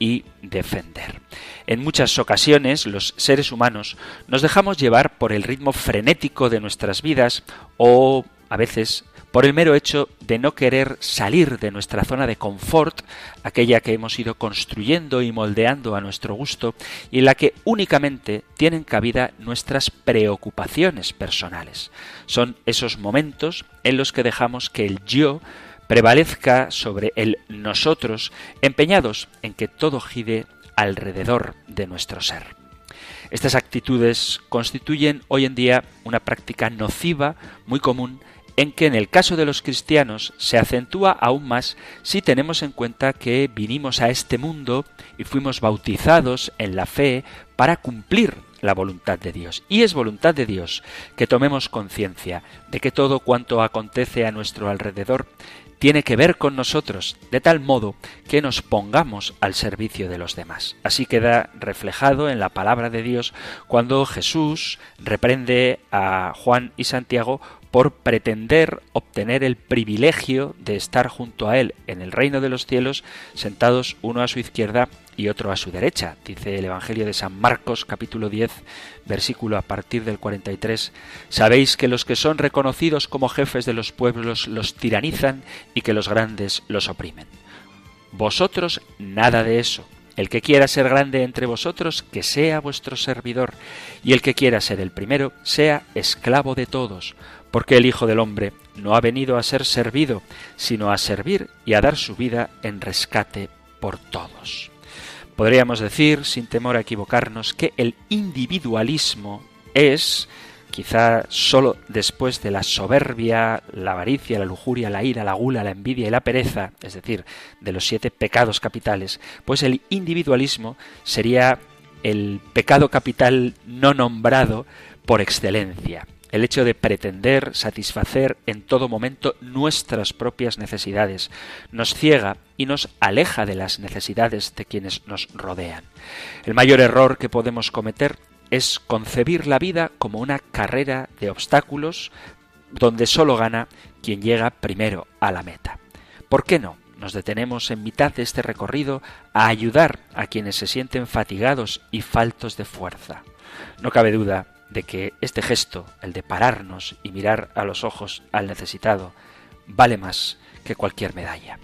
y defender. En muchas ocasiones los seres humanos nos dejamos llevar por el ritmo frenético de nuestras vidas o a veces por el mero hecho de no querer salir de nuestra zona de confort, aquella que hemos ido construyendo y moldeando a nuestro gusto, y en la que únicamente tienen cabida nuestras preocupaciones personales. Son esos momentos en los que dejamos que el yo prevalezca sobre el nosotros, empeñados en que todo gire alrededor de nuestro ser. Estas actitudes constituyen hoy en día una práctica nociva muy común en que en el caso de los cristianos se acentúa aún más si tenemos en cuenta que vinimos a este mundo y fuimos bautizados en la fe para cumplir la voluntad de Dios. Y es voluntad de Dios que tomemos conciencia de que todo cuanto acontece a nuestro alrededor tiene que ver con nosotros, de tal modo que nos pongamos al servicio de los demás. Así queda reflejado en la palabra de Dios cuando Jesús reprende a Juan y Santiago por pretender obtener el privilegio de estar junto a Él en el reino de los cielos, sentados uno a su izquierda y otro a su derecha. Dice el Evangelio de San Marcos capítulo 10, versículo a partir del 43. Sabéis que los que son reconocidos como jefes de los pueblos los tiranizan y que los grandes los oprimen. Vosotros nada de eso. El que quiera ser grande entre vosotros, que sea vuestro servidor, y el que quiera ser el primero, sea esclavo de todos porque el Hijo del Hombre no ha venido a ser servido, sino a servir y a dar su vida en rescate por todos. Podríamos decir, sin temor a equivocarnos, que el individualismo es, quizá solo después de la soberbia, la avaricia, la lujuria, la ira, la gula, la envidia y la pereza, es decir, de los siete pecados capitales, pues el individualismo sería el pecado capital no nombrado por excelencia el hecho de pretender satisfacer en todo momento nuestras propias necesidades, nos ciega y nos aleja de las necesidades de quienes nos rodean. El mayor error que podemos cometer es concebir la vida como una carrera de obstáculos donde solo gana quien llega primero a la meta. ¿Por qué no? Nos detenemos en mitad de este recorrido a ayudar a quienes se sienten fatigados y faltos de fuerza. No cabe duda de que este gesto, el de pararnos y mirar a los ojos al necesitado, vale más que cualquier medalla.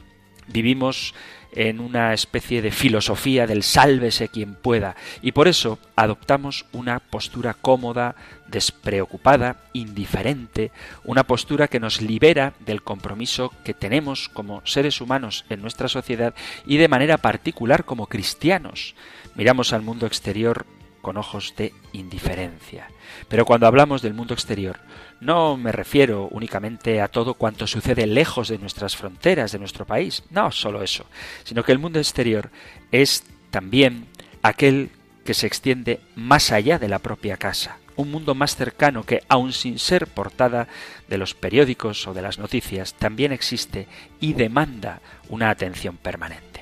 Vivimos en una especie de filosofía del sálvese quien pueda y por eso adoptamos una postura cómoda, despreocupada, indiferente, una postura que nos libera del compromiso que tenemos como seres humanos en nuestra sociedad y de manera particular como cristianos. Miramos al mundo exterior con ojos de indiferencia. Pero cuando hablamos del mundo exterior, no me refiero únicamente a todo cuanto sucede lejos de nuestras fronteras, de nuestro país, no solo eso, sino que el mundo exterior es también aquel que se extiende más allá de la propia casa, un mundo más cercano que, aun sin ser portada de los periódicos o de las noticias, también existe y demanda una atención permanente.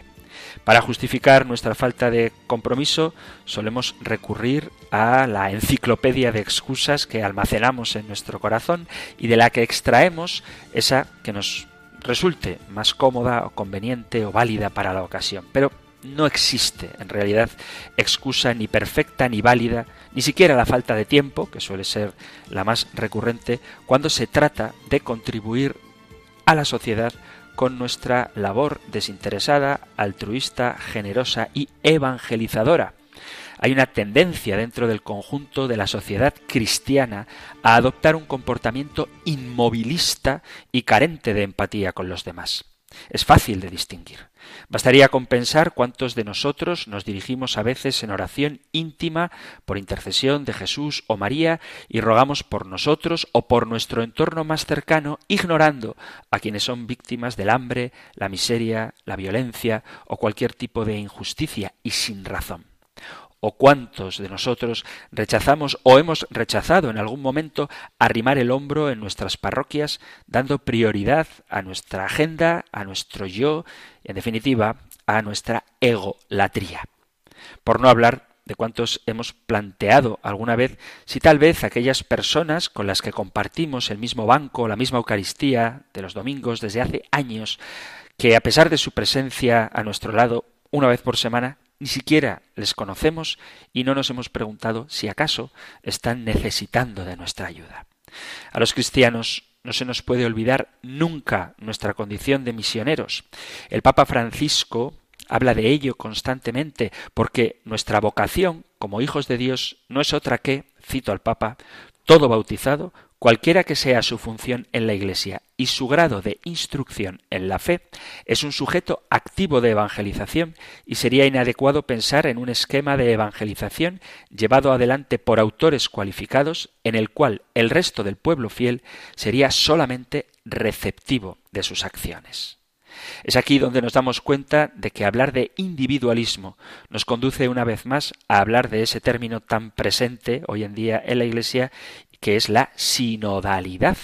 Para justificar nuestra falta de compromiso solemos recurrir a la enciclopedia de excusas que almacenamos en nuestro corazón y de la que extraemos esa que nos resulte más cómoda o conveniente o válida para la ocasión. Pero no existe en realidad excusa ni perfecta ni válida, ni siquiera la falta de tiempo, que suele ser la más recurrente, cuando se trata de contribuir a la sociedad con nuestra labor desinteresada, altruista, generosa y evangelizadora. Hay una tendencia dentro del conjunto de la sociedad cristiana a adoptar un comportamiento inmovilista y carente de empatía con los demás. Es fácil de distinguir. Bastaría con pensar cuántos de nosotros nos dirigimos a veces en oración íntima por intercesión de Jesús o María y rogamos por nosotros o por nuestro entorno más cercano, ignorando a quienes son víctimas del hambre, la miseria, la violencia o cualquier tipo de injusticia y sin razón o cuántos de nosotros rechazamos o hemos rechazado en algún momento arrimar el hombro en nuestras parroquias, dando prioridad a nuestra agenda, a nuestro yo y, en definitiva, a nuestra egolatría. Por no hablar de cuántos hemos planteado alguna vez si tal vez aquellas personas con las que compartimos el mismo banco, la misma Eucaristía de los domingos desde hace años, que a pesar de su presencia a nuestro lado una vez por semana, ni siquiera les conocemos y no nos hemos preguntado si acaso están necesitando de nuestra ayuda. A los cristianos no se nos puede olvidar nunca nuestra condición de misioneros. El Papa Francisco habla de ello constantemente, porque nuestra vocación como hijos de Dios no es otra que, cito al Papa, todo bautizado Cualquiera que sea su función en la Iglesia y su grado de instrucción en la fe, es un sujeto activo de evangelización y sería inadecuado pensar en un esquema de evangelización llevado adelante por autores cualificados en el cual el resto del pueblo fiel sería solamente receptivo de sus acciones. Es aquí donde nos damos cuenta de que hablar de individualismo nos conduce una vez más a hablar de ese término tan presente hoy en día en la Iglesia que es la sinodalidad.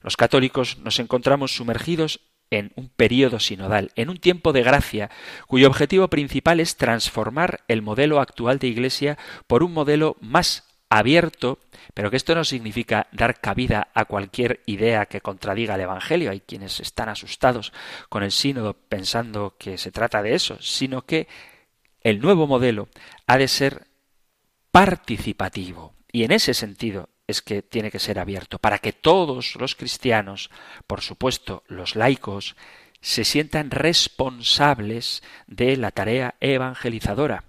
Los católicos nos encontramos sumergidos en un periodo sinodal, en un tiempo de gracia, cuyo objetivo principal es transformar el modelo actual de Iglesia por un modelo más abierto, pero que esto no significa dar cabida a cualquier idea que contradiga el Evangelio. Hay quienes están asustados con el sínodo pensando que se trata de eso, sino que el nuevo modelo ha de ser participativo. Y en ese sentido es que tiene que ser abierto, para que todos los cristianos, por supuesto los laicos, se sientan responsables de la tarea evangelizadora.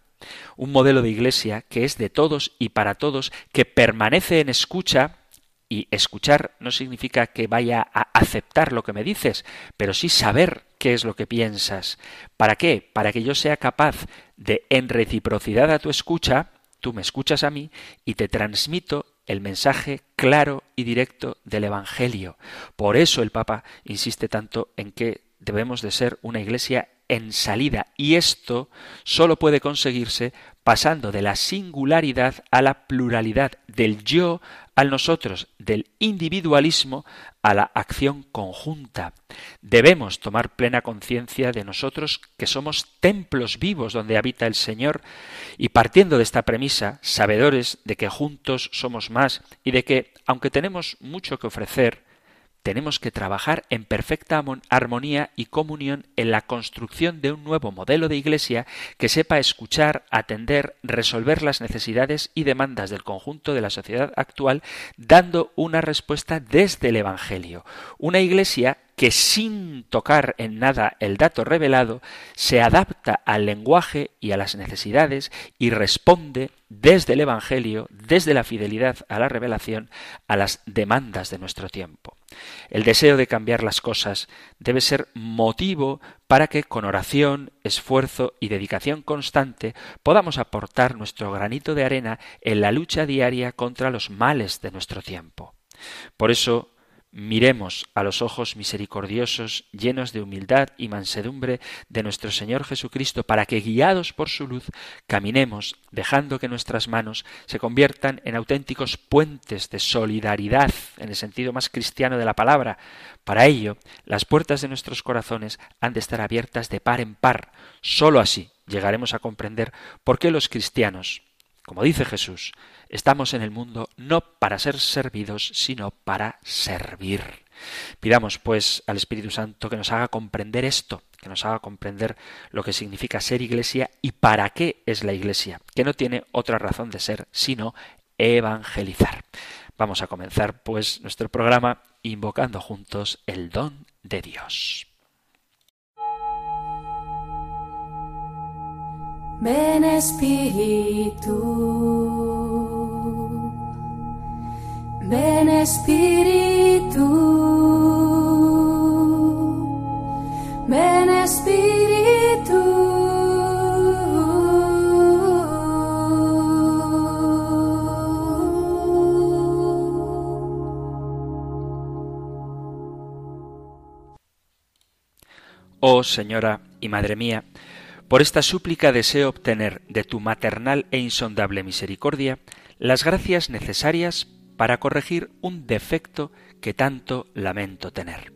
Un modelo de iglesia que es de todos y para todos, que permanece en escucha, y escuchar no significa que vaya a aceptar lo que me dices, pero sí saber qué es lo que piensas. ¿Para qué? Para que yo sea capaz de, en reciprocidad a tu escucha, tú me escuchas a mí y te transmito el mensaje claro y directo del Evangelio. Por eso el Papa insiste tanto en que debemos de ser una iglesia en salida y esto solo puede conseguirse pasando de la singularidad a la pluralidad, del yo al nosotros, del individualismo a la acción conjunta. Debemos tomar plena conciencia de nosotros que somos templos vivos donde habita el Señor y partiendo de esta premisa, sabedores de que juntos somos más y de que, aunque tenemos mucho que ofrecer, tenemos que trabajar en perfecta armonía y comunión en la construcción de un nuevo modelo de Iglesia que sepa escuchar, atender, resolver las necesidades y demandas del conjunto de la sociedad actual, dando una respuesta desde el Evangelio. Una Iglesia que sin tocar en nada el dato revelado, se adapta al lenguaje y a las necesidades y responde desde el Evangelio, desde la fidelidad a la revelación, a las demandas de nuestro tiempo. El deseo de cambiar las cosas debe ser motivo para que con oración, esfuerzo y dedicación constante podamos aportar nuestro granito de arena en la lucha diaria contra los males de nuestro tiempo. Por eso miremos a los ojos misericordiosos, llenos de humildad y mansedumbre de nuestro Señor Jesucristo, para que, guiados por su luz, caminemos, dejando que nuestras manos se conviertan en auténticos puentes de solidaridad, en el sentido más cristiano de la palabra. Para ello, las puertas de nuestros corazones han de estar abiertas de par en par. Sólo así llegaremos a comprender por qué los cristianos, como dice Jesús, estamos en el mundo no para ser servidos, sino para servir. Pidamos, pues, al Espíritu Santo que nos haga comprender esto, que nos haga comprender lo que significa ser iglesia y para qué es la iglesia, que no tiene otra razón de ser sino evangelizar. Vamos a comenzar, pues, nuestro programa invocando juntos el don de Dios. Ven Espíritu, ven Espíritu, ven Oh Señora y Madre mía, por esta súplica deseo obtener de tu maternal e insondable misericordia las gracias necesarias para corregir un defecto que tanto lamento tener.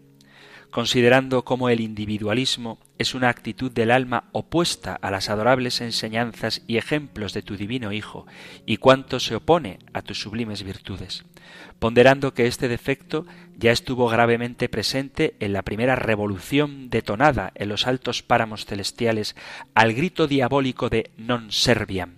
Considerando cómo el individualismo es una actitud del alma opuesta a las adorables enseñanzas y ejemplos de tu divino Hijo, y cuánto se opone a tus sublimes virtudes ponderando que este defecto ya estuvo gravemente presente en la primera revolución detonada en los altos páramos celestiales al grito diabólico de non serviam,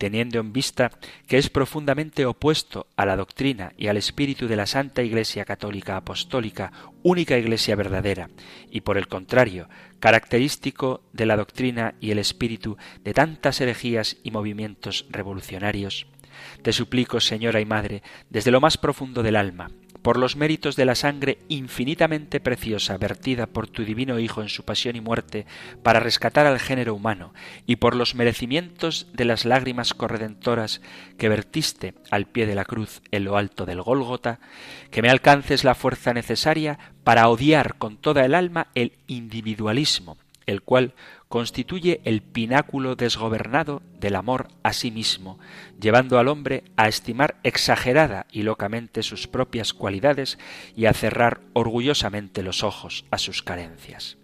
teniendo en vista que es profundamente opuesto a la doctrina y al espíritu de la Santa Iglesia Católica Apostólica, única Iglesia verdadera, y por el contrario, característico de la doctrina y el espíritu de tantas herejías y movimientos revolucionarios, te suplico, Señora y Madre, desde lo más profundo del alma, por los méritos de la sangre infinitamente preciosa vertida por tu divino Hijo en su pasión y muerte para rescatar al género humano, y por los merecimientos de las lágrimas corredentoras que vertiste al pie de la cruz en lo alto del Gólgota, que me alcances la fuerza necesaria para odiar con toda el alma el individualismo, el cual constituye el pináculo desgobernado del amor a sí mismo, llevando al hombre a estimar exagerada y locamente sus propias cualidades y a cerrar orgullosamente los ojos a sus carencias.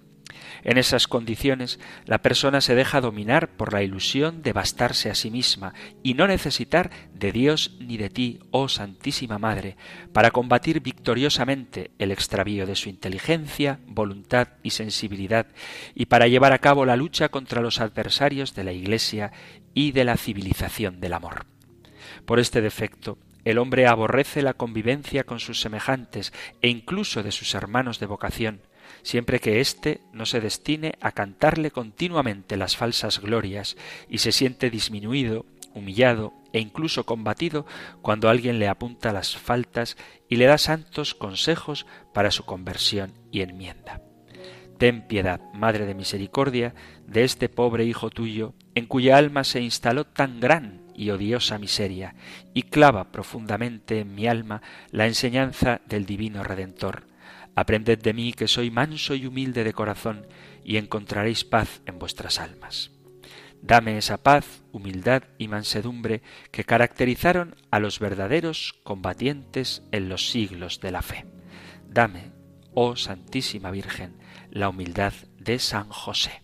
En esas condiciones, la persona se deja dominar por la ilusión de bastarse a sí misma y no necesitar de Dios ni de ti, oh Santísima Madre, para combatir victoriosamente el extravío de su inteligencia, voluntad y sensibilidad, y para llevar a cabo la lucha contra los adversarios de la Iglesia y de la civilización del amor. Por este defecto, el hombre aborrece la convivencia con sus semejantes e incluso de sus hermanos de vocación, siempre que éste no se destine a cantarle continuamente las falsas glorias y se siente disminuido, humillado e incluso combatido cuando alguien le apunta las faltas y le da santos consejos para su conversión y enmienda. Ten piedad, Madre de Misericordia, de este pobre hijo tuyo, en cuya alma se instaló tan gran y odiosa miseria, y clava profundamente en mi alma la enseñanza del Divino Redentor Aprended de mí que soy manso y humilde de corazón, y encontraréis paz en vuestras almas. Dame esa paz, humildad y mansedumbre que caracterizaron a los verdaderos combatientes en los siglos de la fe. Dame, oh Santísima Virgen, la humildad de San José.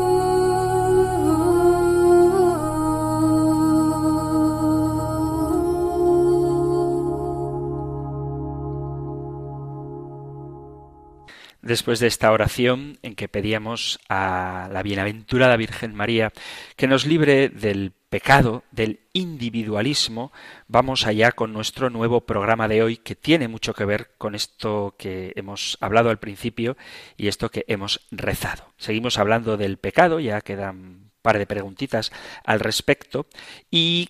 Después de esta oración en que pedíamos a la bienaventurada Virgen María que nos libre del pecado, del individualismo, vamos allá con nuestro nuevo programa de hoy que tiene mucho que ver con esto que hemos hablado al principio y esto que hemos rezado. Seguimos hablando del pecado, ya quedan un par de preguntitas al respecto y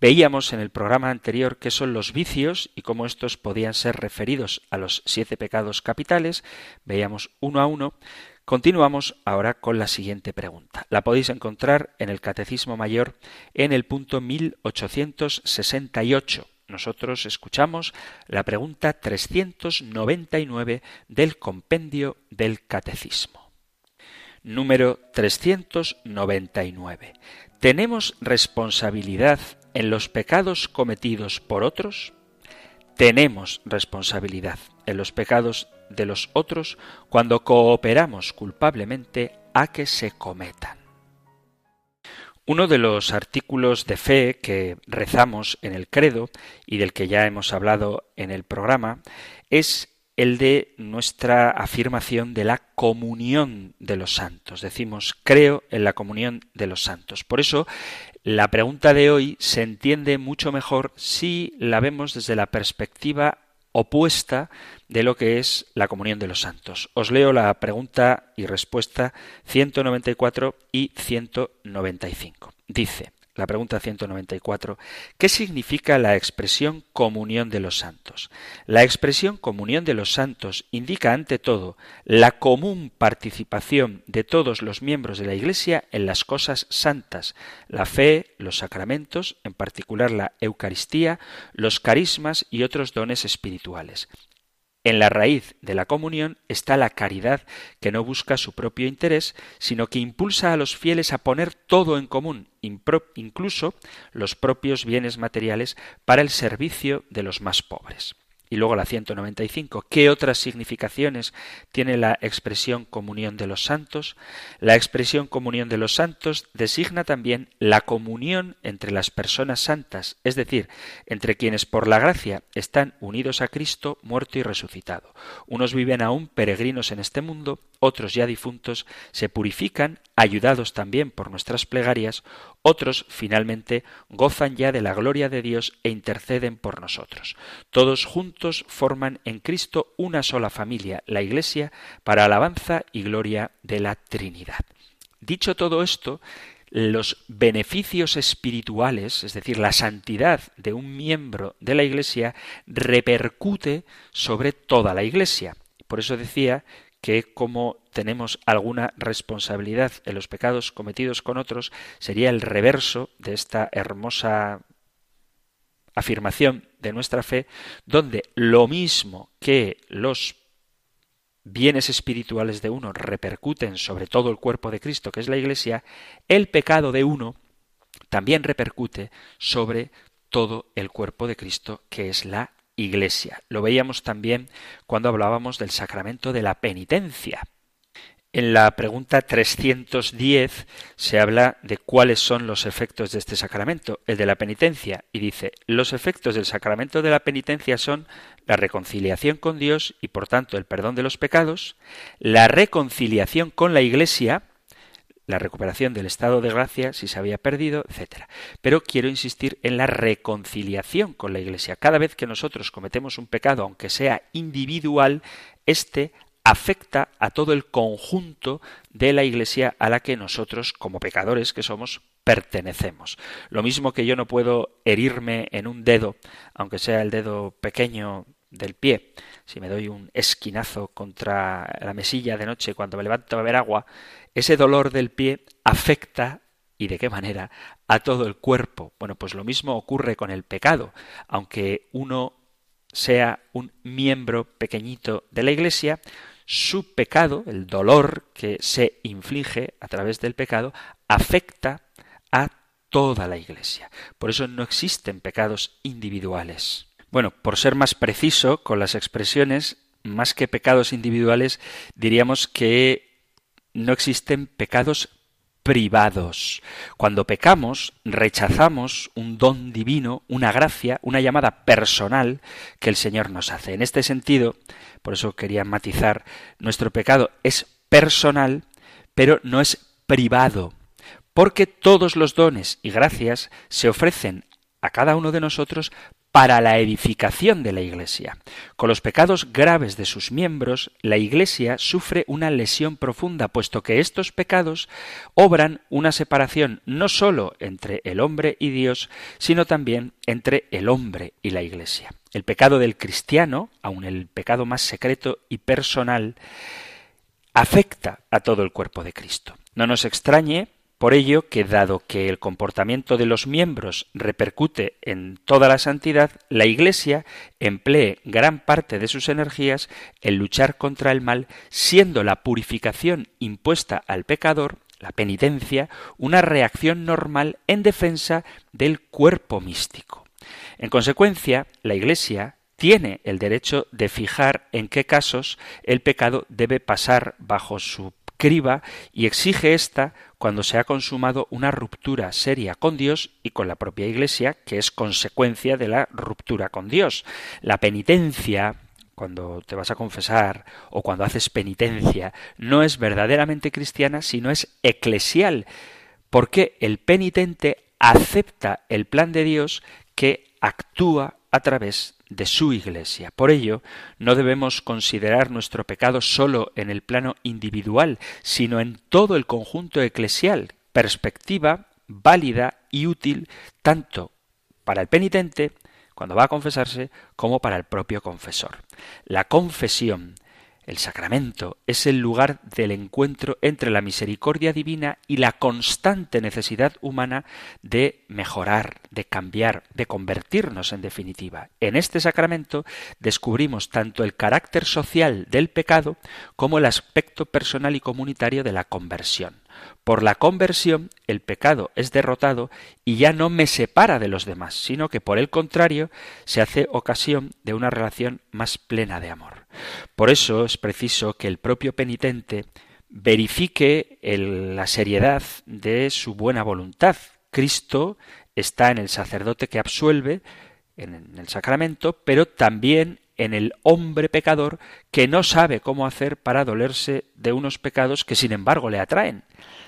Veíamos en el programa anterior qué son los vicios y cómo estos podían ser referidos a los siete pecados capitales. Veíamos uno a uno. Continuamos ahora con la siguiente pregunta. La podéis encontrar en el Catecismo Mayor en el punto 1868. Nosotros escuchamos la pregunta 399 del compendio del Catecismo. Número 399. ¿Tenemos responsabilidad en los pecados cometidos por otros, tenemos responsabilidad en los pecados de los otros cuando cooperamos culpablemente a que se cometan. Uno de los artículos de fe que rezamos en el credo y del que ya hemos hablado en el programa es el de nuestra afirmación de la comunión de los santos. Decimos, creo en la comunión de los santos. Por eso, la pregunta de hoy se entiende mucho mejor si la vemos desde la perspectiva opuesta de lo que es la comunión de los santos. Os leo la pregunta y respuesta 194 y 195. Dice, la pregunta 194. ¿Qué significa la expresión comunión de los santos? La expresión comunión de los santos indica ante todo la común participación de todos los miembros de la Iglesia en las cosas santas, la fe, los sacramentos, en particular la Eucaristía, los carismas y otros dones espirituales. En la raíz de la comunión está la caridad que no busca su propio interés, sino que impulsa a los fieles a poner todo en común, incluso los propios bienes materiales, para el servicio de los más pobres. Y luego la 195. ¿Qué otras significaciones tiene la expresión comunión de los santos? La expresión comunión de los santos designa también la comunión entre las personas santas, es decir, entre quienes por la gracia están unidos a Cristo muerto y resucitado. Unos viven aún peregrinos en este mundo, otros ya difuntos se purifican, ayudados también por nuestras plegarias, otros finalmente gozan ya de la gloria de Dios e interceden por nosotros. Todos juntos forman en Cristo una sola familia, la Iglesia, para alabanza y gloria de la Trinidad. Dicho todo esto, los beneficios espirituales, es decir, la santidad de un miembro de la Iglesia, repercute sobre toda la Iglesia. Por eso decía que como tenemos alguna responsabilidad en los pecados cometidos con otros, sería el reverso de esta hermosa afirmación de nuestra fe, donde lo mismo que los bienes espirituales de uno repercuten sobre todo el cuerpo de Cristo, que es la Iglesia, el pecado de uno también repercute sobre todo el cuerpo de Cristo, que es la Iglesia. Lo veíamos también cuando hablábamos del sacramento de la penitencia. En la pregunta 310 se habla de cuáles son los efectos de este sacramento, el de la penitencia, y dice, los efectos del sacramento de la penitencia son la reconciliación con Dios y por tanto el perdón de los pecados, la reconciliación con la Iglesia, la recuperación del estado de gracia si se había perdido, etc. Pero quiero insistir en la reconciliación con la Iglesia. Cada vez que nosotros cometemos un pecado, aunque sea individual, este afecta a todo el conjunto de la Iglesia a la que nosotros, como pecadores que somos, pertenecemos. Lo mismo que yo no puedo herirme en un dedo, aunque sea el dedo pequeño del pie, si me doy un esquinazo contra la mesilla de noche cuando me levanto a beber agua, ese dolor del pie afecta y de qué manera a todo el cuerpo. Bueno, pues lo mismo ocurre con el pecado. Aunque uno sea un miembro pequeñito de la Iglesia, su pecado, el dolor que se inflige a través del pecado, afecta a toda la Iglesia. Por eso no existen pecados individuales. Bueno, por ser más preciso con las expresiones, más que pecados individuales, diríamos que no existen pecados privados. Cuando pecamos, rechazamos un don divino, una gracia, una llamada personal que el Señor nos hace. En este sentido, por eso quería matizar, nuestro pecado es personal, pero no es privado, porque todos los dones y gracias se ofrecen a cada uno de nosotros para la edificación de la Iglesia. Con los pecados graves de sus miembros, la Iglesia sufre una lesión profunda, puesto que estos pecados obran una separación no sólo entre el hombre y Dios, sino también entre el hombre y la Iglesia. El pecado del cristiano, aun el pecado más secreto y personal, afecta a todo el cuerpo de Cristo. No nos extrañe por ello que dado que el comportamiento de los miembros repercute en toda la santidad, la Iglesia emplee gran parte de sus energías en luchar contra el mal, siendo la purificación impuesta al pecador, la penitencia, una reacción normal en defensa del cuerpo místico. En consecuencia, la Iglesia tiene el derecho de fijar en qué casos el pecado debe pasar bajo su y exige ésta cuando se ha consumado una ruptura seria con Dios y con la propia Iglesia, que es consecuencia de la ruptura con Dios. La penitencia cuando te vas a confesar o cuando haces penitencia, no es verdaderamente cristiana, sino es eclesial, porque el penitente acepta el plan de Dios que actúa a través de su Iglesia. Por ello, no debemos considerar nuestro pecado solo en el plano individual, sino en todo el conjunto eclesial, perspectiva válida y útil tanto para el penitente cuando va a confesarse como para el propio confesor. La confesión el sacramento es el lugar del encuentro entre la misericordia divina y la constante necesidad humana de mejorar, de cambiar, de convertirnos en definitiva. En este sacramento descubrimos tanto el carácter social del pecado como el aspecto personal y comunitario de la conversión. Por la conversión el pecado es derrotado y ya no me separa de los demás, sino que por el contrario se hace ocasión de una relación más plena de amor. Por eso es preciso que el propio penitente verifique la seriedad de su buena voluntad. Cristo está en el sacerdote que absuelve, en el sacramento, pero también en el hombre pecador que no sabe cómo hacer para dolerse de unos pecados que sin embargo le atraen.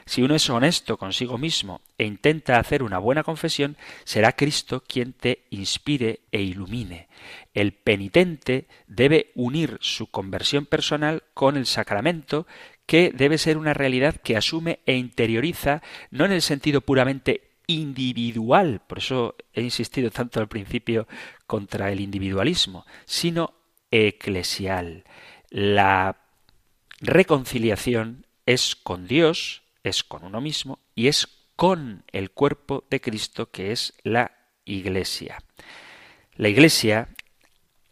Si uno es honesto consigo mismo e intenta hacer una buena confesión, será Cristo quien te inspire e ilumine. El penitente debe unir su conversión personal con el sacramento, que debe ser una realidad que asume e interioriza no en el sentido puramente individual, por eso he insistido tanto al principio contra el individualismo, sino eclesial. La reconciliación es con Dios, es con uno mismo y es con el cuerpo de Cristo que es la Iglesia. La Iglesia,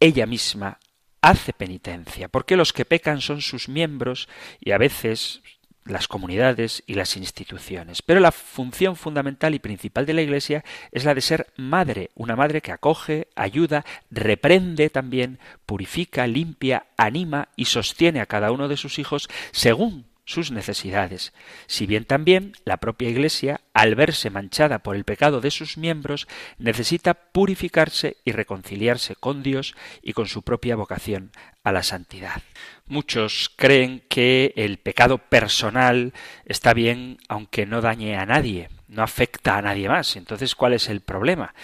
ella misma, hace penitencia, porque los que pecan son sus miembros y a veces las comunidades y las instituciones. Pero la función fundamental y principal de la Iglesia es la de ser madre, una madre que acoge, ayuda, reprende también, purifica, limpia, anima y sostiene a cada uno de sus hijos según sus necesidades, si bien también la propia Iglesia, al verse manchada por el pecado de sus miembros, necesita purificarse y reconciliarse con Dios y con su propia vocación a la santidad. Muchos creen que el pecado personal está bien aunque no dañe a nadie, no afecta a nadie más. Entonces, ¿cuál es el problema?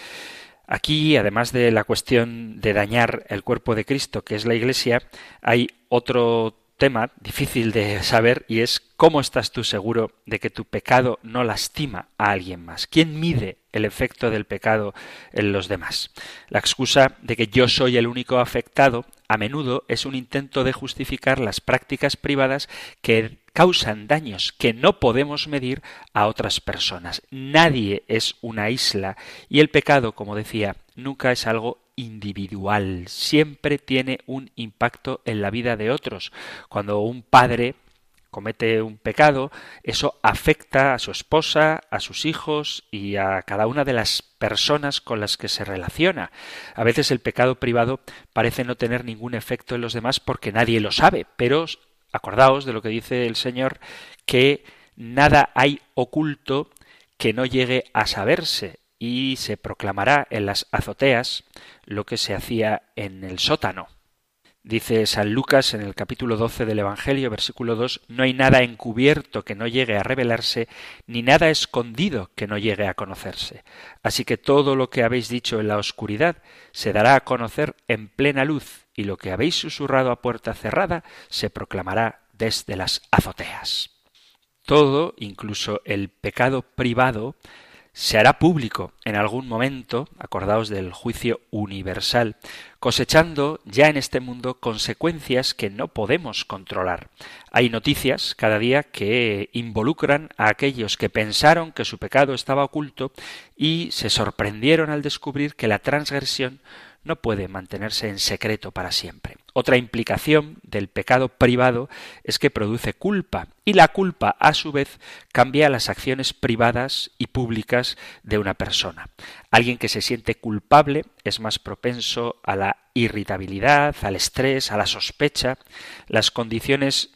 Aquí, además de la cuestión de dañar el cuerpo de Cristo, que es la Iglesia, hay otro tema difícil de saber y es cómo estás tú seguro de que tu pecado no lastima a alguien más. ¿Quién mide el efecto del pecado en los demás? La excusa de que yo soy el único afectado a menudo es un intento de justificar las prácticas privadas que causan daños que no podemos medir a otras personas. Nadie es una isla y el pecado, como decía, nunca es algo individual, siempre tiene un impacto en la vida de otros. Cuando un padre comete un pecado, eso afecta a su esposa, a sus hijos y a cada una de las personas con las que se relaciona. A veces el pecado privado parece no tener ningún efecto en los demás porque nadie lo sabe, pero acordaos de lo que dice el Señor, que nada hay oculto que no llegue a saberse y se proclamará en las azoteas lo que se hacía en el sótano. Dice San Lucas en el capítulo 12 del Evangelio, versículo 2, No hay nada encubierto que no llegue a revelarse, ni nada escondido que no llegue a conocerse. Así que todo lo que habéis dicho en la oscuridad se dará a conocer en plena luz, y lo que habéis susurrado a puerta cerrada se proclamará desde las azoteas. Todo, incluso el pecado privado, se hará público en algún momento, acordaos del juicio universal, cosechando ya en este mundo consecuencias que no podemos controlar. Hay noticias cada día que involucran a aquellos que pensaron que su pecado estaba oculto y se sorprendieron al descubrir que la transgresión no puede mantenerse en secreto para siempre. Otra implicación del pecado privado es que produce culpa y la culpa a su vez cambia las acciones privadas y públicas de una persona. Alguien que se siente culpable es más propenso a la irritabilidad, al estrés, a la sospecha. Las condiciones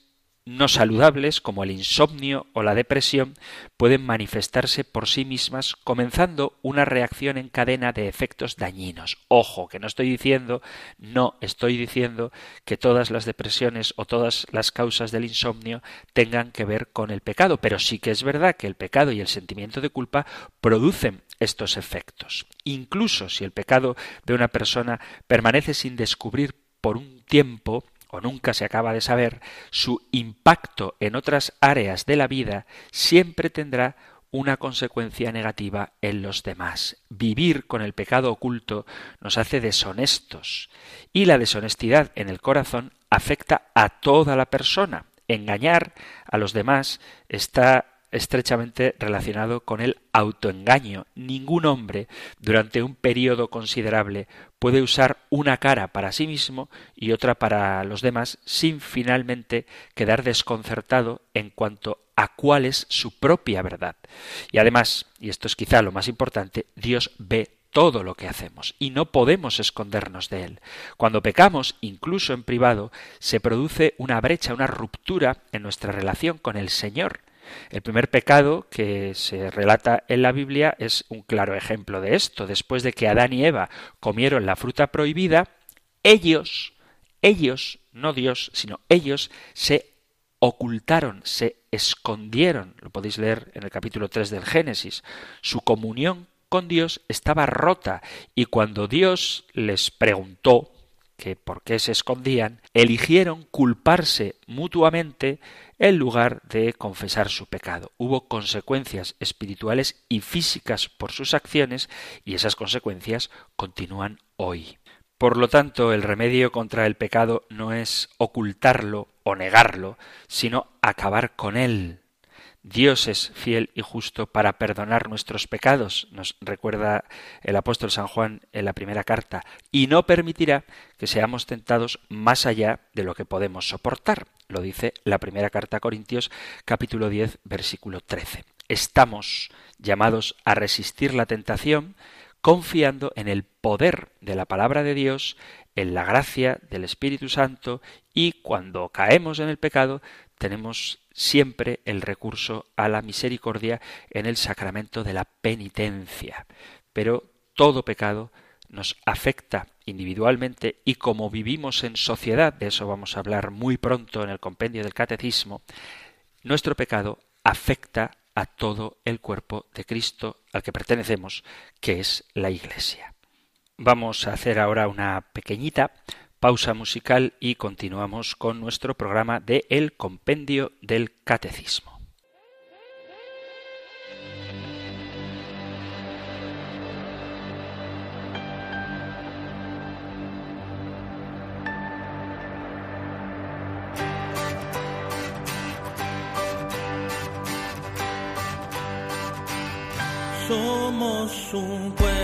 no saludables, como el insomnio o la depresión, pueden manifestarse por sí mismas, comenzando una reacción en cadena de efectos dañinos. Ojo, que no estoy diciendo, no estoy diciendo que todas las depresiones o todas las causas del insomnio tengan que ver con el pecado, pero sí que es verdad que el pecado y el sentimiento de culpa producen estos efectos. Incluso si el pecado de una persona permanece sin descubrir por un tiempo, o nunca se acaba de saber, su impacto en otras áreas de la vida siempre tendrá una consecuencia negativa en los demás. Vivir con el pecado oculto nos hace deshonestos y la deshonestidad en el corazón afecta a toda la persona. Engañar a los demás está estrechamente relacionado con el autoengaño. Ningún hombre durante un periodo considerable puede usar una cara para sí mismo y otra para los demás sin finalmente quedar desconcertado en cuanto a cuál es su propia verdad. Y además, y esto es quizá lo más importante, Dios ve todo lo que hacemos y no podemos escondernos de él. Cuando pecamos, incluso en privado, se produce una brecha, una ruptura en nuestra relación con el Señor el primer pecado que se relata en la Biblia es un claro ejemplo de esto. Después de que Adán y Eva comieron la fruta prohibida, ellos, ellos, no Dios, sino ellos, se ocultaron, se escondieron. Lo podéis leer en el capítulo 3 del Génesis. Su comunión con Dios estaba rota y cuando Dios les preguntó que por qué se escondían, eligieron culparse mutuamente en lugar de confesar su pecado. Hubo consecuencias espirituales y físicas por sus acciones y esas consecuencias continúan hoy. Por lo tanto, el remedio contra el pecado no es ocultarlo o negarlo, sino acabar con él, Dios es fiel y justo para perdonar nuestros pecados, nos recuerda el apóstol San Juan en la primera carta, y no permitirá que seamos tentados más allá de lo que podemos soportar. Lo dice la primera carta a Corintios capítulo 10 versículo 13. Estamos llamados a resistir la tentación confiando en el poder de la palabra de Dios, en la gracia del Espíritu Santo y cuando caemos en el pecado tenemos siempre el recurso a la misericordia en el sacramento de la penitencia. Pero todo pecado nos afecta individualmente y como vivimos en sociedad, de eso vamos a hablar muy pronto en el compendio del catecismo, nuestro pecado afecta a todo el cuerpo de Cristo al que pertenecemos, que es la Iglesia. Vamos a hacer ahora una pequeñita pausa musical y continuamos con nuestro programa de El Compendio del Catecismo. Somos un cuerpo,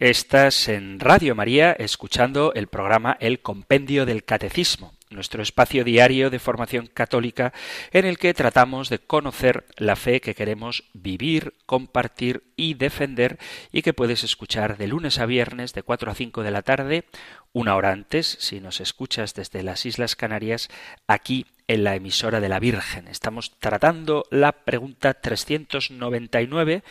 Estás en Radio María escuchando el programa El Compendio del Catecismo, nuestro espacio diario de formación católica en el que tratamos de conocer la fe que queremos vivir, compartir y defender y que puedes escuchar de lunes a viernes de 4 a 5 de la tarde, una hora antes, si nos escuchas desde las Islas Canarias, aquí en la emisora de la Virgen. Estamos tratando la pregunta 399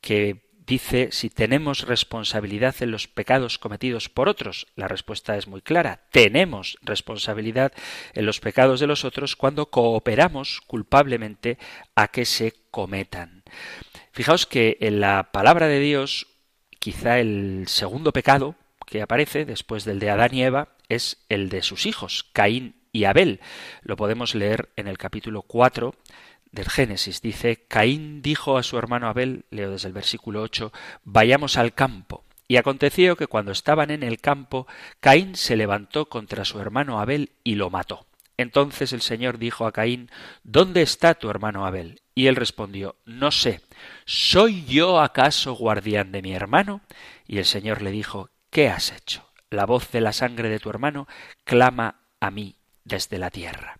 que dice si tenemos responsabilidad en los pecados cometidos por otros. La respuesta es muy clara. Tenemos responsabilidad en los pecados de los otros cuando cooperamos culpablemente a que se cometan. Fijaos que en la palabra de Dios, quizá el segundo pecado que aparece después del de Adán y Eva es el de sus hijos, Caín y Abel. Lo podemos leer en el capítulo 4 del Génesis. Dice, Caín dijo a su hermano Abel, leo desde el versículo 8, vayamos al campo. Y aconteció que cuando estaban en el campo, Caín se levantó contra su hermano Abel y lo mató. Entonces el Señor dijo a Caín, ¿Dónde está tu hermano Abel? Y él respondió, No sé, ¿soy yo acaso guardián de mi hermano? Y el Señor le dijo, ¿Qué has hecho? La voz de la sangre de tu hermano clama a mí desde la tierra.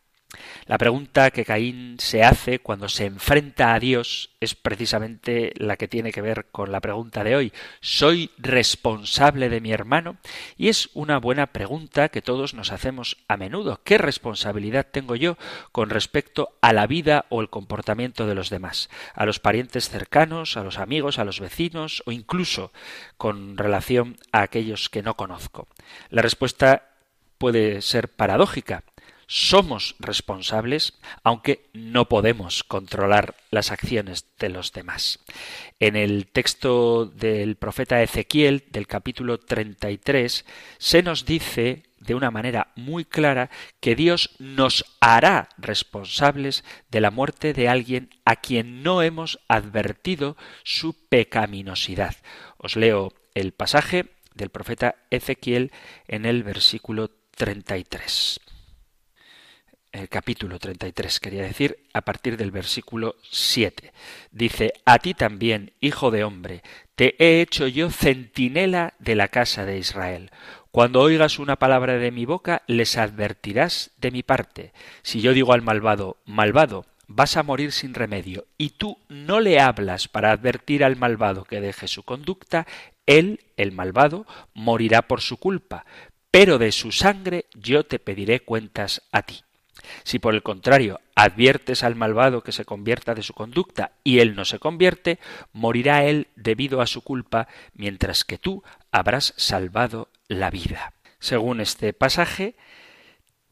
La pregunta que Caín se hace cuando se enfrenta a Dios es precisamente la que tiene que ver con la pregunta de hoy. ¿Soy responsable de mi hermano? Y es una buena pregunta que todos nos hacemos a menudo. ¿Qué responsabilidad tengo yo con respecto a la vida o el comportamiento de los demás? A los parientes cercanos, a los amigos, a los vecinos o incluso con relación a aquellos que no conozco. La respuesta puede ser paradójica somos responsables, aunque no podemos controlar las acciones de los demás. En el texto del profeta Ezequiel, del capítulo 33, se nos dice de una manera muy clara que Dios nos hará responsables de la muerte de alguien a quien no hemos advertido su pecaminosidad. Os leo el pasaje del profeta Ezequiel en el versículo 33 el capítulo 33, quería decir, a partir del versículo 7. Dice, A ti también, hijo de hombre, te he hecho yo centinela de la casa de Israel. Cuando oigas una palabra de mi boca, les advertirás de mi parte. Si yo digo al malvado, malvado, vas a morir sin remedio, y tú no le hablas para advertir al malvado que deje su conducta, él, el malvado, morirá por su culpa, pero de su sangre yo te pediré cuentas a ti. Si por el contrario adviertes al malvado que se convierta de su conducta y él no se convierte, morirá él debido a su culpa, mientras que tú habrás salvado la vida. Según este pasaje,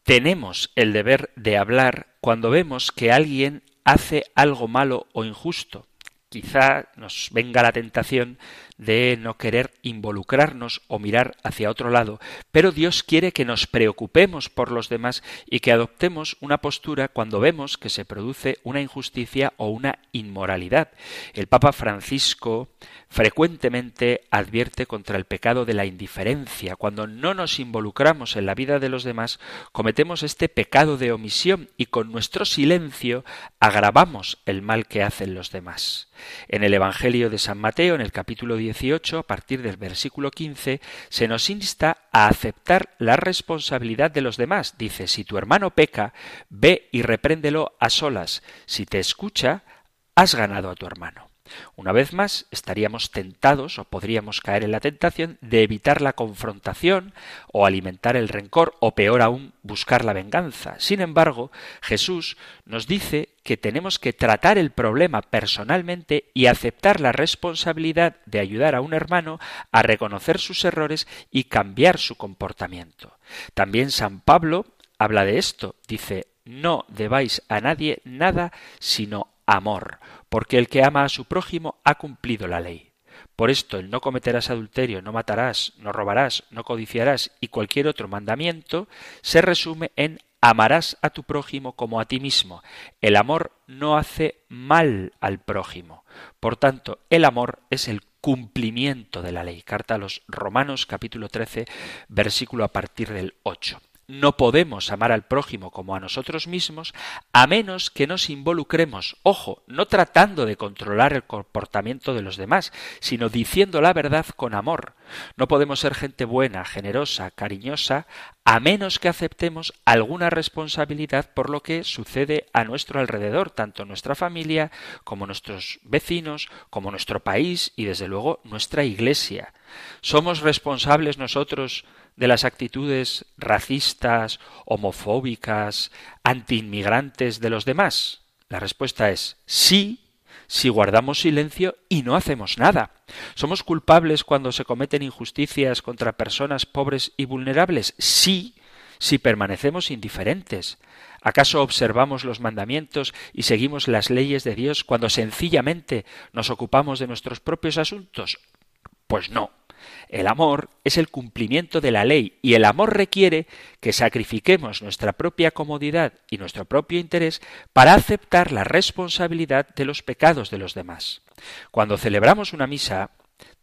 tenemos el deber de hablar cuando vemos que alguien hace algo malo o injusto. Quizá nos venga la tentación de no querer involucrarnos o mirar hacia otro lado, pero Dios quiere que nos preocupemos por los demás y que adoptemos una postura cuando vemos que se produce una injusticia o una inmoralidad. El Papa Francisco frecuentemente advierte contra el pecado de la indiferencia. Cuando no nos involucramos en la vida de los demás, cometemos este pecado de omisión y con nuestro silencio agravamos el mal que hacen los demás. En el Evangelio de San Mateo, en el capítulo 18, a partir del versículo 15, se nos insta a aceptar la responsabilidad de los demás. Dice, si tu hermano peca, ve y repréndelo a solas. Si te escucha, has ganado a tu hermano. Una vez más, estaríamos tentados o podríamos caer en la tentación de evitar la confrontación o alimentar el rencor o peor aún buscar la venganza. Sin embargo, Jesús nos dice que tenemos que tratar el problema personalmente y aceptar la responsabilidad de ayudar a un hermano a reconocer sus errores y cambiar su comportamiento. También San Pablo habla de esto. Dice, no debáis a nadie nada sino amor, porque el que ama a su prójimo ha cumplido la ley. Por esto el no cometerás adulterio, no matarás, no robarás, no codiciarás y cualquier otro mandamiento se resume en amarás a tu prójimo como a ti mismo. El amor no hace mal al prójimo. Por tanto, el amor es el cumplimiento de la ley. Carta a los Romanos capítulo 13 versículo a partir del 8 no podemos amar al prójimo como a nosotros mismos a menos que nos involucremos, ojo, no tratando de controlar el comportamiento de los demás, sino diciendo la verdad con amor. No podemos ser gente buena, generosa, cariñosa, a menos que aceptemos alguna responsabilidad por lo que sucede a nuestro alrededor, tanto nuestra familia como nuestros vecinos, como nuestro país y desde luego nuestra iglesia. ¿Somos responsables nosotros de las actitudes racistas, homofóbicas, antiinmigrantes de los demás? La respuesta es sí, si guardamos silencio y no hacemos nada. ¿Somos culpables cuando se cometen injusticias contra personas pobres y vulnerables? Sí, si permanecemos indiferentes. ¿Acaso observamos los mandamientos y seguimos las leyes de Dios cuando sencillamente nos ocupamos de nuestros propios asuntos? Pues no. El amor es el cumplimiento de la ley y el amor requiere que sacrifiquemos nuestra propia comodidad y nuestro propio interés para aceptar la responsabilidad de los pecados de los demás. Cuando celebramos una misa,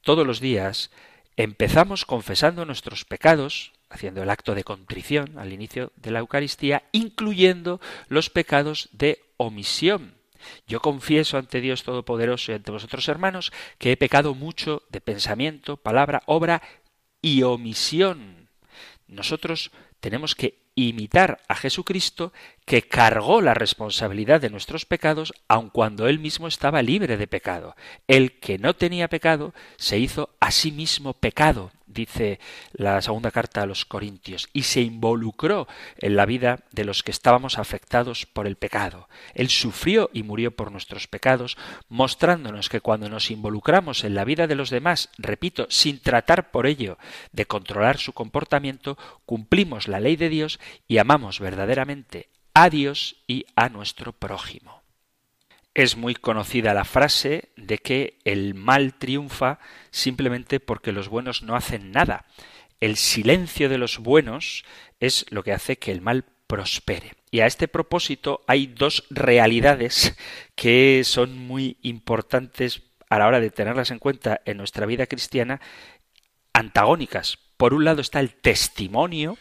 todos los días, empezamos confesando nuestros pecados, haciendo el acto de contrición al inicio de la Eucaristía, incluyendo los pecados de omisión. Yo confieso ante Dios Todopoderoso y ante vosotros hermanos que he pecado mucho de pensamiento, palabra, obra y omisión. Nosotros tenemos que imitar a Jesucristo que cargó la responsabilidad de nuestros pecados aun cuando él mismo estaba libre de pecado. El que no tenía pecado se hizo a sí mismo pecado, dice la segunda carta a los Corintios, y se involucró en la vida de los que estábamos afectados por el pecado. Él sufrió y murió por nuestros pecados, mostrándonos que cuando nos involucramos en la vida de los demás, repito, sin tratar por ello de controlar su comportamiento, cumplimos la ley de Dios y amamos verdaderamente a Dios y a nuestro prójimo. Es muy conocida la frase de que el mal triunfa simplemente porque los buenos no hacen nada. El silencio de los buenos es lo que hace que el mal prospere. Y a este propósito hay dos realidades que son muy importantes a la hora de tenerlas en cuenta en nuestra vida cristiana, antagónicas. Por un lado está el testimonio,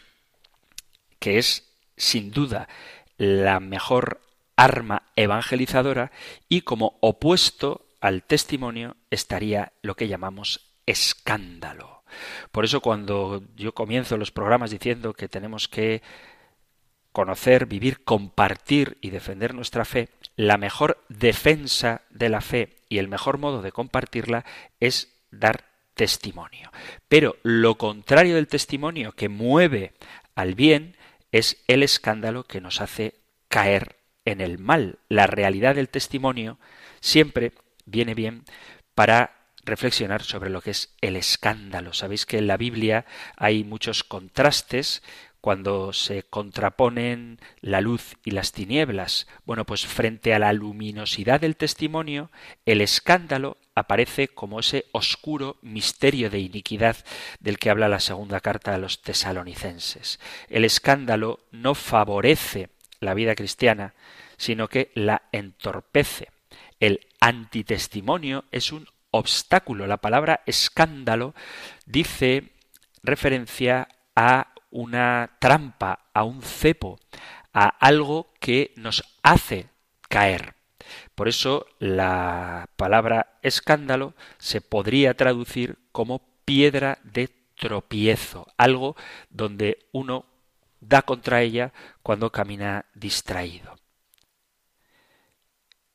que es sin duda la mejor arma evangelizadora y como opuesto al testimonio estaría lo que llamamos escándalo. Por eso cuando yo comienzo los programas diciendo que tenemos que conocer, vivir, compartir y defender nuestra fe, la mejor defensa de la fe y el mejor modo de compartirla es dar testimonio. Pero lo contrario del testimonio que mueve al bien es el escándalo que nos hace caer en el mal. La realidad del testimonio siempre viene bien para reflexionar sobre lo que es el escándalo. Sabéis que en la Biblia hay muchos contrastes cuando se contraponen la luz y las tinieblas. Bueno, pues frente a la luminosidad del testimonio, el escándalo aparece como ese oscuro misterio de iniquidad del que habla la segunda carta a los tesalonicenses. El escándalo no favorece la vida cristiana, sino que la entorpece. El antitestimonio es un obstáculo. La palabra escándalo dice referencia a una trampa, a un cepo, a algo que nos hace caer. Por eso la palabra escándalo se podría traducir como piedra de tropiezo, algo donde uno da contra ella cuando camina distraído.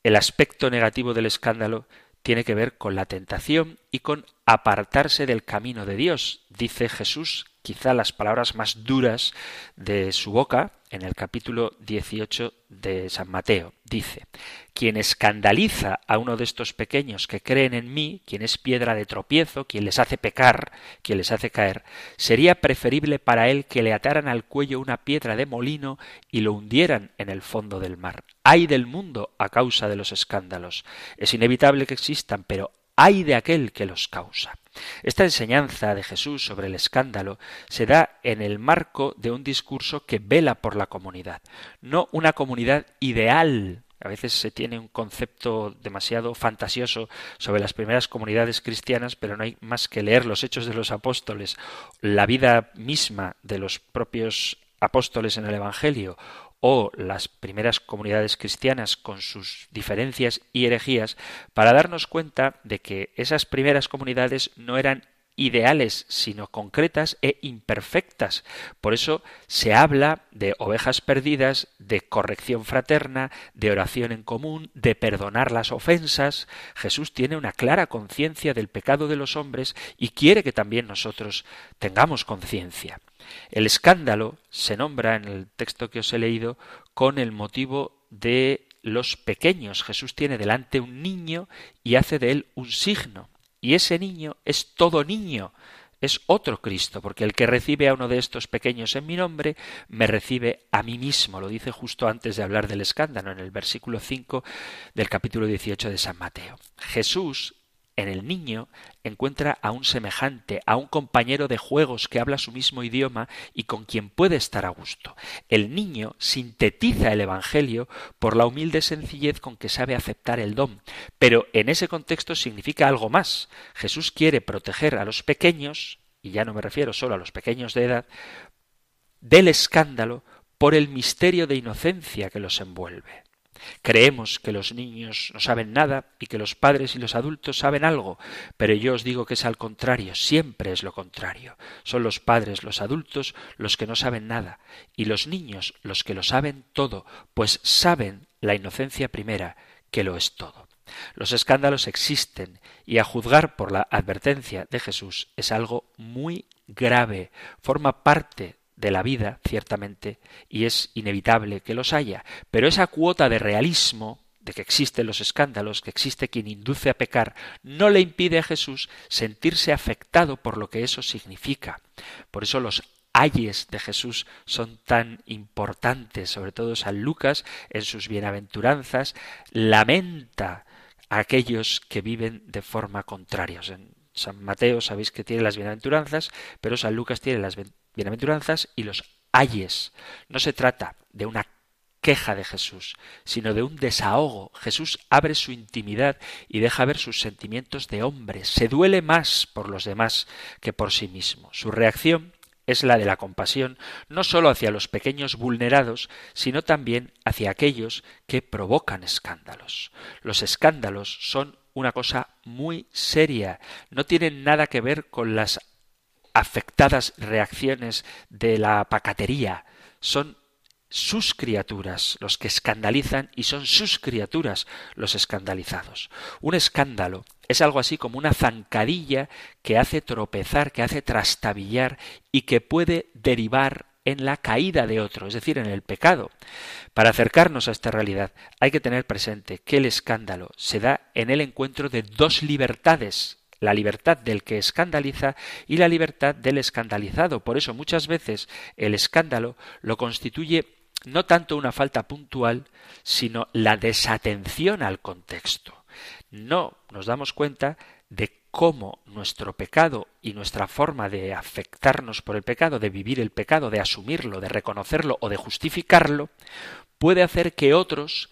El aspecto negativo del escándalo tiene que ver con la tentación y con apartarse del camino de Dios. Dice Jesús quizá las palabras más duras de su boca en el capítulo 18 de San Mateo. Dice, quien escandaliza a uno de estos pequeños que creen en mí, quien es piedra de tropiezo, quien les hace pecar, quien les hace caer, sería preferible para él que le ataran al cuello una piedra de molino y lo hundieran en el fondo del mar. Hay del mundo a causa de los escándalos. Es inevitable que existan, pero hay de aquel que los causa. Esta enseñanza de Jesús sobre el escándalo se da en el marco de un discurso que vela por la comunidad, no una comunidad ideal. A veces se tiene un concepto demasiado fantasioso sobre las primeras comunidades cristianas, pero no hay más que leer los hechos de los apóstoles, la vida misma de los propios apóstoles en el Evangelio o las primeras comunidades cristianas con sus diferencias y herejías para darnos cuenta de que esas primeras comunidades no eran ideales, sino concretas e imperfectas. Por eso se habla de ovejas perdidas, de corrección fraterna, de oración en común, de perdonar las ofensas. Jesús tiene una clara conciencia del pecado de los hombres y quiere que también nosotros tengamos conciencia. El escándalo se nombra en el texto que os he leído con el motivo de los pequeños. Jesús tiene delante un niño y hace de él un signo. Y ese niño es todo niño, es otro Cristo, porque el que recibe a uno de estos pequeños en mi nombre, me recibe a mí mismo. Lo dice justo antes de hablar del escándalo, en el versículo 5 del capítulo 18 de San Mateo. Jesús en el niño encuentra a un semejante, a un compañero de juegos que habla su mismo idioma y con quien puede estar a gusto. El niño sintetiza el Evangelio por la humilde sencillez con que sabe aceptar el don, pero en ese contexto significa algo más. Jesús quiere proteger a los pequeños, y ya no me refiero solo a los pequeños de edad, del escándalo por el misterio de inocencia que los envuelve. Creemos que los niños no saben nada y que los padres y los adultos saben algo, pero yo os digo que es al contrario, siempre es lo contrario. Son los padres, los adultos, los que no saben nada, y los niños los que lo saben todo, pues saben la inocencia primera, que lo es todo. Los escándalos existen y a juzgar por la advertencia de Jesús es algo muy grave, forma parte de la vida, ciertamente, y es inevitable que los haya, pero esa cuota de realismo de que existen los escándalos, que existe quien induce a pecar, no le impide a Jesús sentirse afectado por lo que eso significa. Por eso los ayes de Jesús son tan importantes, sobre todo San Lucas en sus bienaventuranzas lamenta a aquellos que viven de forma contraria. En San Mateo sabéis que tiene las bienaventuranzas, pero San Lucas tiene las bienaventuranzas y los ayes. No se trata de una queja de Jesús, sino de un desahogo. Jesús abre su intimidad y deja ver sus sentimientos de hombre. Se duele más por los demás que por sí mismo. Su reacción es la de la compasión, no sólo hacia los pequeños vulnerados, sino también hacia aquellos que provocan escándalos. Los escándalos son una cosa muy seria, no tienen nada que ver con las afectadas reacciones de la pacatería. Son sus criaturas los que escandalizan y son sus criaturas los escandalizados. Un escándalo es algo así como una zancadilla que hace tropezar, que hace trastabillar y que puede derivar en la caída de otro, es decir, en el pecado. Para acercarnos a esta realidad hay que tener presente que el escándalo se da en el encuentro de dos libertades la libertad del que escandaliza y la libertad del escandalizado. Por eso muchas veces el escándalo lo constituye no tanto una falta puntual, sino la desatención al contexto. No nos damos cuenta de cómo nuestro pecado y nuestra forma de afectarnos por el pecado, de vivir el pecado, de asumirlo, de reconocerlo o de justificarlo, puede hacer que otros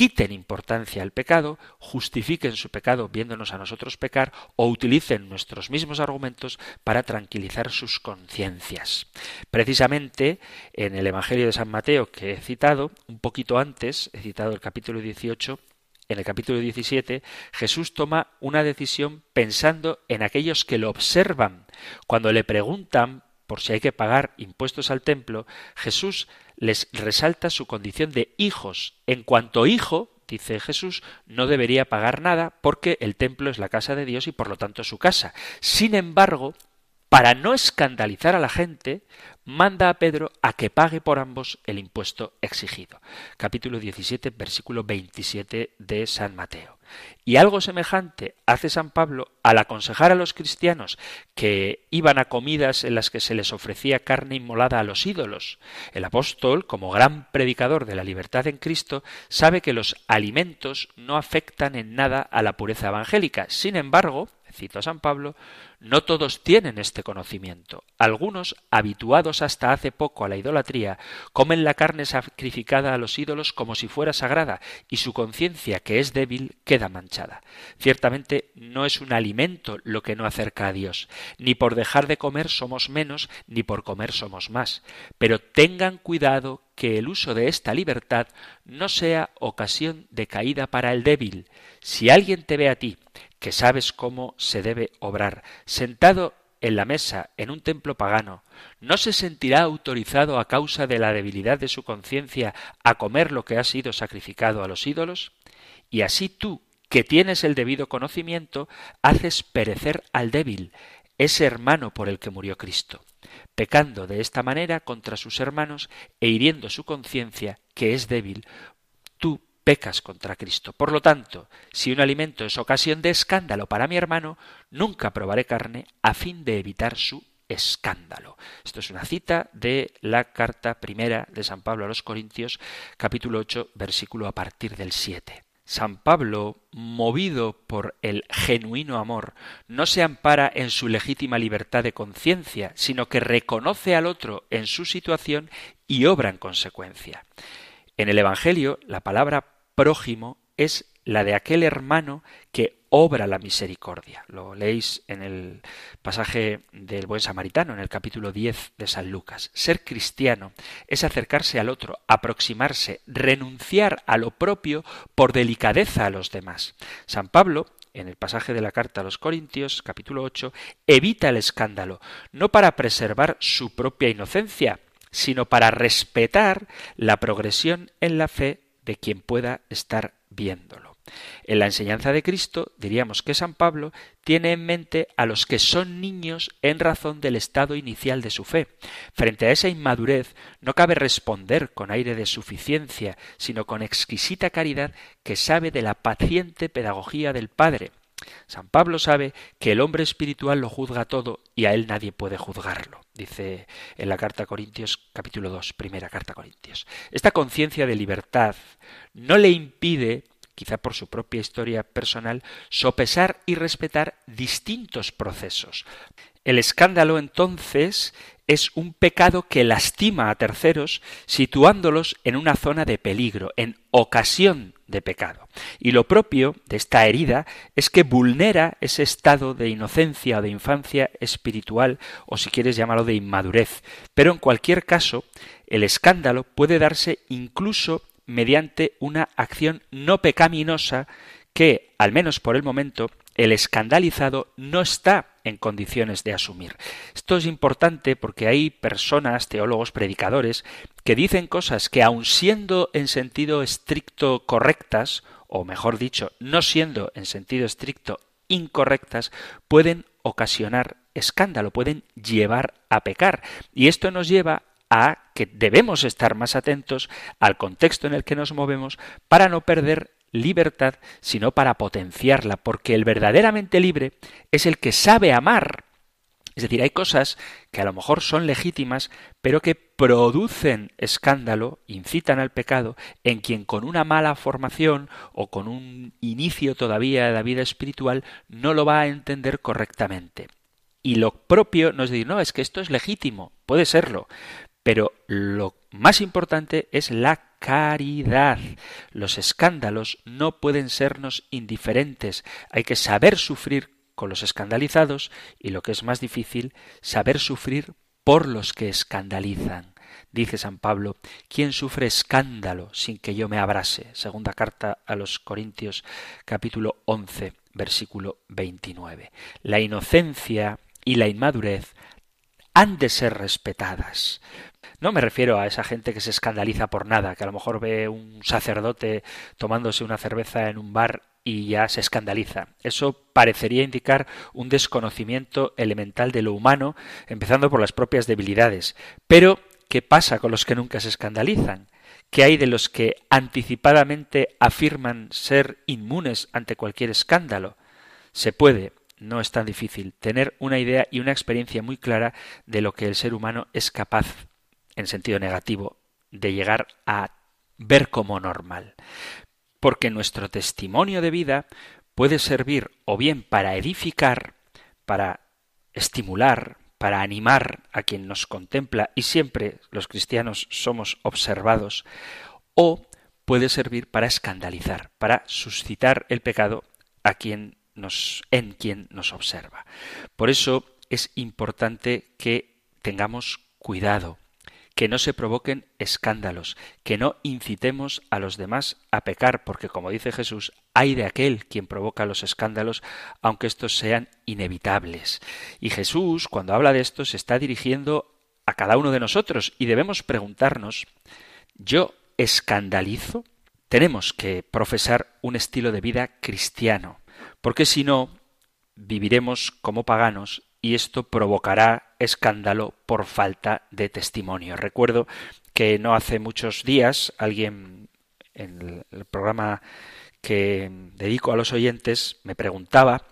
quiten importancia al pecado, justifiquen su pecado viéndonos a nosotros pecar o utilicen nuestros mismos argumentos para tranquilizar sus conciencias. Precisamente en el Evangelio de San Mateo que he citado, un poquito antes, he citado el capítulo 18, en el capítulo 17, Jesús toma una decisión pensando en aquellos que lo observan. Cuando le preguntan por si hay que pagar impuestos al templo, Jesús les resalta su condición de hijos. En cuanto hijo, dice Jesús, no debería pagar nada porque el templo es la casa de Dios y por lo tanto su casa. Sin embargo, para no escandalizar a la gente, manda a Pedro a que pague por ambos el impuesto exigido. Capítulo 17, versículo 27 de San Mateo. Y algo semejante hace San Pablo al aconsejar a los cristianos que iban a comidas en las que se les ofrecía carne inmolada a los ídolos. El apóstol, como gran predicador de la libertad en Cristo, sabe que los alimentos no afectan en nada a la pureza evangélica. Sin embargo, cito a San Pablo, no todos tienen este conocimiento. Algunos, habituados hasta hace poco a la idolatría, comen la carne sacrificada a los ídolos como si fuera sagrada, y su conciencia, que es débil, queda manchada. Ciertamente no es un alimento lo que no acerca a Dios. Ni por dejar de comer somos menos, ni por comer somos más. Pero tengan cuidado que el uso de esta libertad no sea ocasión de caída para el débil. Si alguien te ve a ti, que sabes cómo se debe obrar, sentado en la mesa en un templo pagano, ¿no se sentirá autorizado a causa de la debilidad de su conciencia a comer lo que ha sido sacrificado a los ídolos? Y así tú, que tienes el debido conocimiento, haces perecer al débil, ese hermano por el que murió Cristo, pecando de esta manera contra sus hermanos e hiriendo su conciencia, que es débil, tú pecas contra Cristo. Por lo tanto, si un alimento es ocasión de escándalo para mi hermano, nunca probaré carne a fin de evitar su escándalo. Esto es una cita de la carta primera de San Pablo a los Corintios, capítulo 8, versículo a partir del 7. San Pablo, movido por el genuino amor, no se ampara en su legítima libertad de conciencia, sino que reconoce al otro en su situación y obra en consecuencia. En el Evangelio, la palabra prójimo es la de aquel hermano que obra la misericordia. Lo leéis en el pasaje del buen samaritano, en el capítulo 10 de San Lucas. Ser cristiano es acercarse al otro, aproximarse, renunciar a lo propio por delicadeza a los demás. San Pablo en el pasaje de la carta a los Corintios, capítulo 8, evita el escándalo, no para preservar su propia inocencia, sino para respetar la progresión en la fe de quien pueda estar viéndolo. En la enseñanza de Cristo diríamos que San Pablo tiene en mente a los que son niños en razón del estado inicial de su fe. Frente a esa inmadurez no cabe responder con aire de suficiencia, sino con exquisita caridad que sabe de la paciente pedagogía del Padre. San Pablo sabe que el hombre espiritual lo juzga todo y a él nadie puede juzgarlo, dice en la carta a Corintios capítulo 2, primera carta a Corintios. Esta conciencia de libertad no le impide quizá por su propia historia personal, sopesar y respetar distintos procesos. El escándalo entonces es un pecado que lastima a terceros situándolos en una zona de peligro, en ocasión de pecado. Y lo propio de esta herida es que vulnera ese estado de inocencia o de infancia espiritual o si quieres llamarlo de inmadurez. Pero en cualquier caso, el escándalo puede darse incluso mediante una acción no pecaminosa que, al menos por el momento, el escandalizado no está en condiciones de asumir. Esto es importante porque hay personas, teólogos, predicadores, que dicen cosas que aun siendo en sentido estricto correctas, o mejor dicho, no siendo en sentido estricto incorrectas, pueden ocasionar escándalo, pueden llevar a pecar. Y esto nos lleva a que debemos estar más atentos al contexto en el que nos movemos para no perder libertad, sino para potenciarla, porque el verdaderamente libre es el que sabe amar. Es decir, hay cosas que a lo mejor son legítimas, pero que producen escándalo, incitan al pecado, en quien con una mala formación o con un inicio todavía de la vida espiritual no lo va a entender correctamente. Y lo propio no es decir, no, es que esto es legítimo, puede serlo, pero lo más importante es la caridad. Los escándalos no pueden sernos indiferentes. Hay que saber sufrir con los escandalizados y lo que es más difícil, saber sufrir por los que escandalizan. dice San Pablo, ¿quién sufre escándalo sin que yo me abrase? Segunda carta a los Corintios capítulo 11 versículo 29. La inocencia y la inmadurez han de ser respetadas. No me refiero a esa gente que se escandaliza por nada, que a lo mejor ve un sacerdote tomándose una cerveza en un bar y ya se escandaliza. Eso parecería indicar un desconocimiento elemental de lo humano, empezando por las propias debilidades. Pero, ¿qué pasa con los que nunca se escandalizan? ¿Qué hay de los que anticipadamente afirman ser inmunes ante cualquier escándalo? Se puede, no es tan difícil, tener una idea y una experiencia muy clara de lo que el ser humano es capaz, en sentido negativo, de llegar a ver como normal. Porque nuestro testimonio de vida puede servir o bien para edificar, para estimular, para animar a quien nos contempla, y siempre los cristianos somos observados, o puede servir para escandalizar, para suscitar el pecado a quien nos, en quien nos observa. Por eso es importante que tengamos cuidado, que no se provoquen escándalos, que no incitemos a los demás a pecar, porque como dice Jesús, hay de aquel quien provoca los escándalos, aunque estos sean inevitables. Y Jesús, cuando habla de esto, se está dirigiendo a cada uno de nosotros y debemos preguntarnos, ¿yo escandalizo? Tenemos que profesar un estilo de vida cristiano, porque si no, viviremos como paganos y esto provocará escándalo por falta de testimonio. Recuerdo que no hace muchos días alguien en el programa que dedico a los oyentes me preguntaba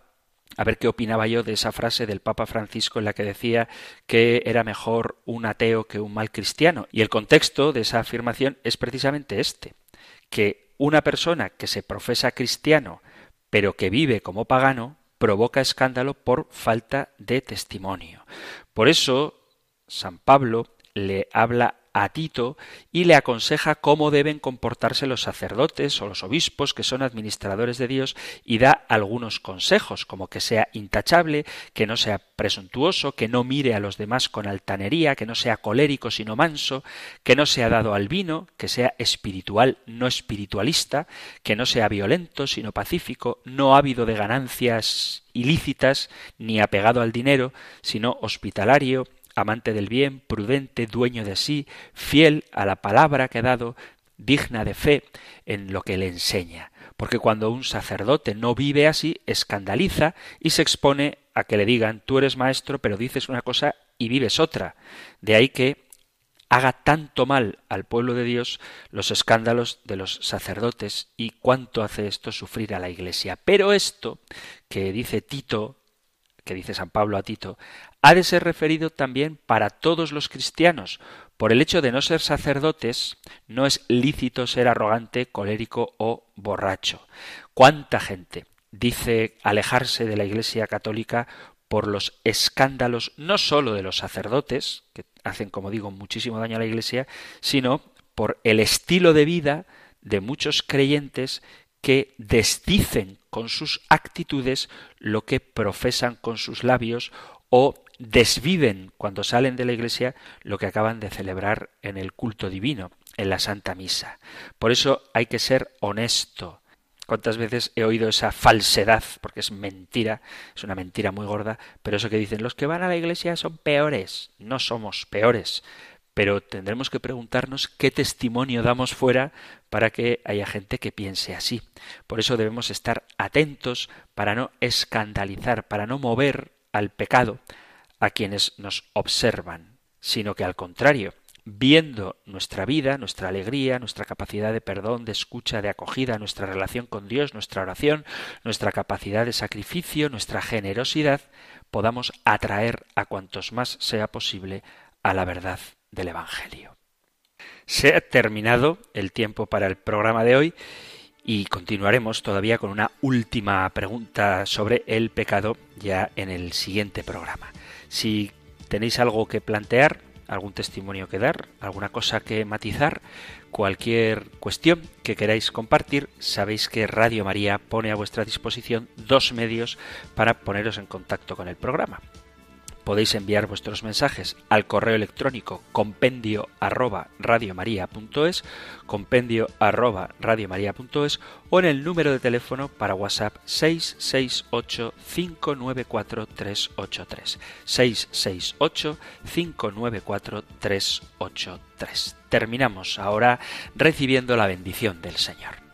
a ver qué opinaba yo de esa frase del Papa Francisco en la que decía que era mejor un ateo que un mal cristiano. Y el contexto de esa afirmación es precisamente este, que una persona que se profesa cristiano pero que vive como pagano provoca escándalo por falta de testimonio. Por eso, San Pablo le habla a Tito y le aconseja cómo deben comportarse los sacerdotes o los obispos que son administradores de Dios y da algunos consejos, como que sea intachable, que no sea presuntuoso, que no mire a los demás con altanería, que no sea colérico sino manso, que no sea dado al vino, que sea espiritual no espiritualista, que no sea violento sino pacífico, no ávido de ganancias ilícitas ni apegado al dinero, sino hospitalario, amante del bien, prudente, dueño de sí, fiel a la palabra que ha dado, digna de fe en lo que le enseña. Porque cuando un sacerdote no vive así, escandaliza y se expone a que le digan tú eres maestro, pero dices una cosa y vives otra. De ahí que haga tanto mal al pueblo de Dios los escándalos de los sacerdotes y cuánto hace esto sufrir a la Iglesia. Pero esto que dice Tito, que dice San Pablo a Tito, ha de ser referido también para todos los cristianos. Por el hecho de no ser sacerdotes, no es lícito ser arrogante, colérico o borracho. ¿Cuánta gente dice alejarse de la Iglesia católica por los escándalos no sólo de los sacerdotes, que hacen, como digo, muchísimo daño a la Iglesia, sino por el estilo de vida de muchos creyentes que desdicen con sus actitudes lo que profesan con sus labios o desviven cuando salen de la iglesia lo que acaban de celebrar en el culto divino, en la Santa Misa. Por eso hay que ser honesto. ¿Cuántas veces he oído esa falsedad? Porque es mentira, es una mentira muy gorda, pero eso que dicen, los que van a la iglesia son peores. No somos peores, pero tendremos que preguntarnos qué testimonio damos fuera para que haya gente que piense así. Por eso debemos estar atentos para no escandalizar, para no mover al pecado a quienes nos observan, sino que al contrario, viendo nuestra vida, nuestra alegría, nuestra capacidad de perdón, de escucha, de acogida, nuestra relación con Dios, nuestra oración, nuestra capacidad de sacrificio, nuestra generosidad, podamos atraer a cuantos más sea posible a la verdad del Evangelio. Se ha terminado el tiempo para el programa de hoy y continuaremos todavía con una última pregunta sobre el pecado ya en el siguiente programa. Si tenéis algo que plantear, algún testimonio que dar, alguna cosa que matizar, cualquier cuestión que queráis compartir, sabéis que Radio María pone a vuestra disposición dos medios para poneros en contacto con el programa podéis enviar vuestros mensajes al correo electrónico compendio arroba radiomaria.es, compendio arroba radiomaria.es o en el número de teléfono para WhatsApp 668 594 383. 668 594 383. Terminamos ahora recibiendo la bendición del Señor.